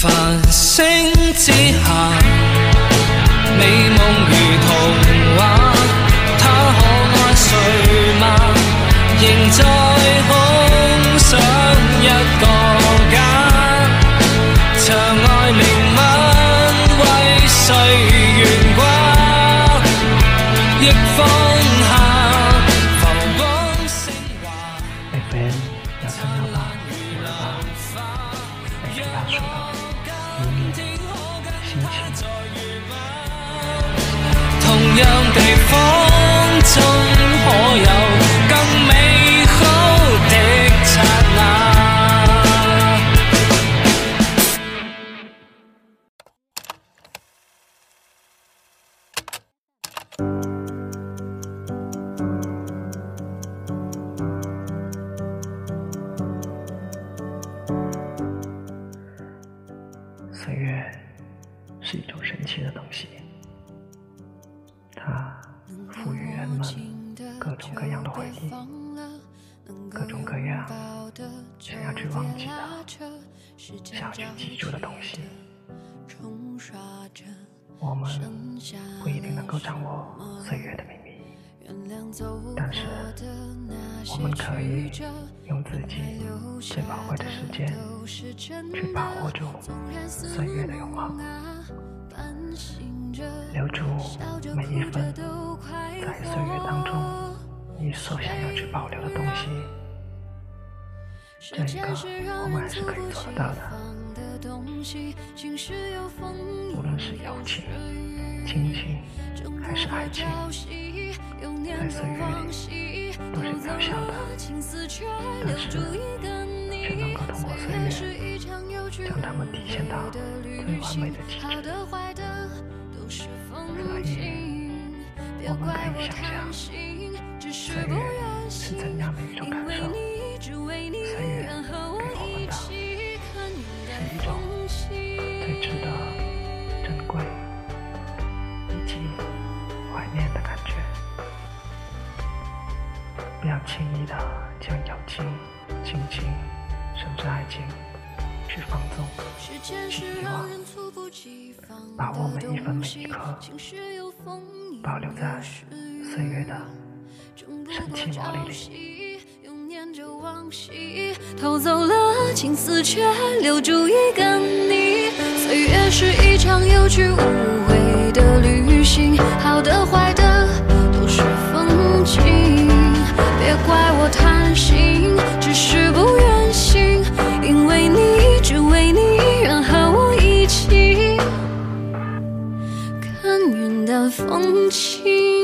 繁星之下，美梦如童话，他可爱睡吗？仍在空想一个家，长爱灵吻为谁悬挂，亦放心情。同样地方是一种神奇的东西，它赋予人们各种各样的回忆，各种各样想要去忘记的、想要去记住的东西。我们不一定能够掌握岁月的秘密，但是我们可以用自己最宝贵的时间去把握住岁月的永恒，留住每一分在岁月当中你所想要去保留的东西。这一个我们还是可以做得到的。无论是友情、亲情还是爱情，在岁月里都是渺小的，但是将它们体现到最完美的极致。所以，我们可以想象，岁月是怎样的一种感受。岁月给我们的是一种最值得珍贵以及怀念的感觉。不要轻易的将友情、亲情，甚至爱情去放纵、去遗忘，把握每一分每一刻，保留在岁月的神奇魔力里。偷走了青丝，却留住一个你。岁月是一场有去无回的旅行，好的坏的风起。